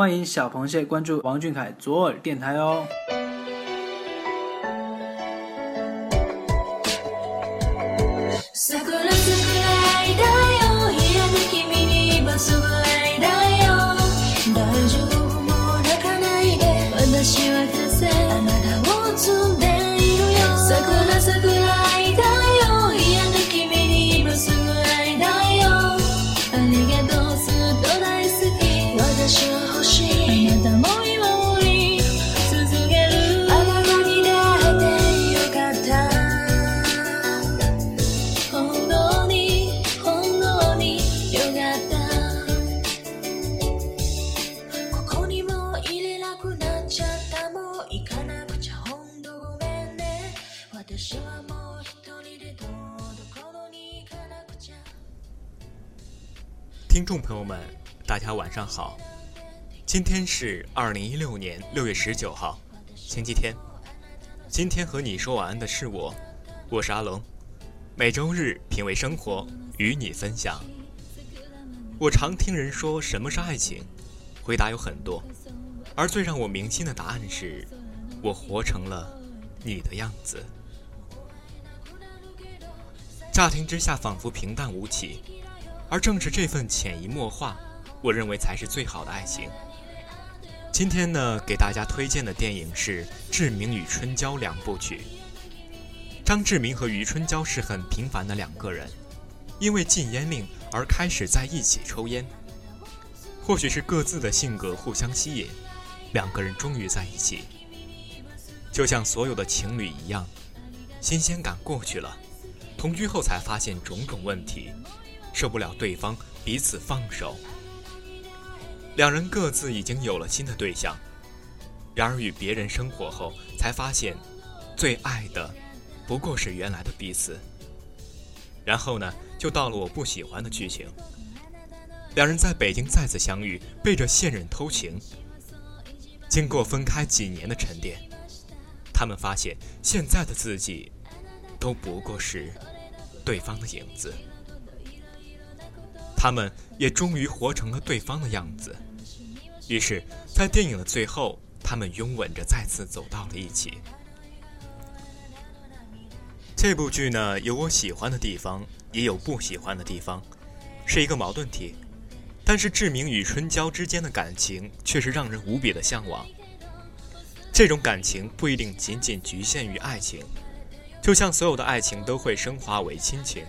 欢迎小螃蟹关注王俊凯左耳电台哦。听众朋友们，大家晚上好。今天是二零一六年六月十九号，星期天。今天和你说晚安的是我，我是阿龙。每周日品味生活，与你分享。我常听人说什么是爱情，回答有很多，而最让我铭心的答案是，我活成了你的样子。乍听之下，仿佛平淡无奇。而正是这份潜移默化，我认为才是最好的爱情。今天呢，给大家推荐的电影是《志明与春娇》两部曲。张志明和余春娇是很平凡的两个人，因为禁烟令而开始在一起抽烟。或许是各自的性格互相吸引，两个人终于在一起。就像所有的情侣一样，新鲜感过去了，同居后才发现种种问题。受不了对方彼此放手，两人各自已经有了新的对象，然而与别人生活后，才发现最爱的不过是原来的彼此。然后呢，就到了我不喜欢的剧情。两人在北京再次相遇，背着现任偷情。经过分开几年的沉淀，他们发现现在的自己都不过是对方的影子。他们也终于活成了对方的样子，于是，在电影的最后，他们拥吻着再次走到了一起。这部剧呢，有我喜欢的地方，也有不喜欢的地方，是一个矛盾体。但是志明与春娇之间的感情却是让人无比的向往。这种感情不一定仅仅局限于爱情，就像所有的爱情都会升华为亲情。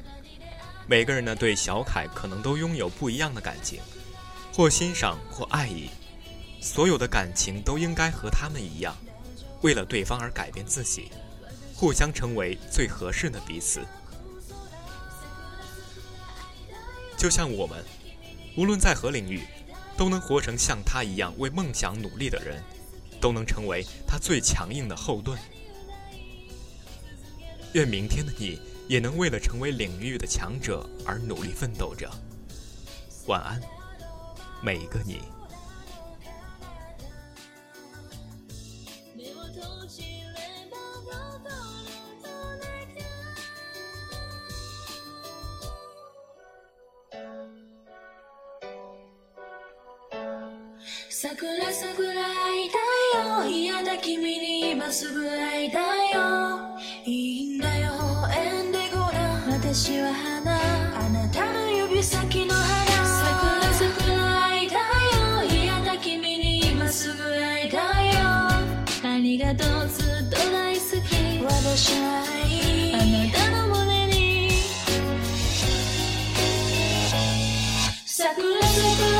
每个人呢，对小凯可能都拥有不一样的感情，或欣赏，或爱意。所有的感情都应该和他们一样，为了对方而改变自己，互相成为最合适的彼此。就像我们，无论在何领域，都能活成像他一样为梦想努力的人，都能成为他最强硬的后盾。愿明天的你。也能为了成为领域的强者而努力奋斗着。晚安，每一个你。私は花。あなたの指先の花。桜桜愛だよ嫌だ君に今すぐ会いたよ。ありがとうずっと大好き。私は愛あなたの胸に。桜。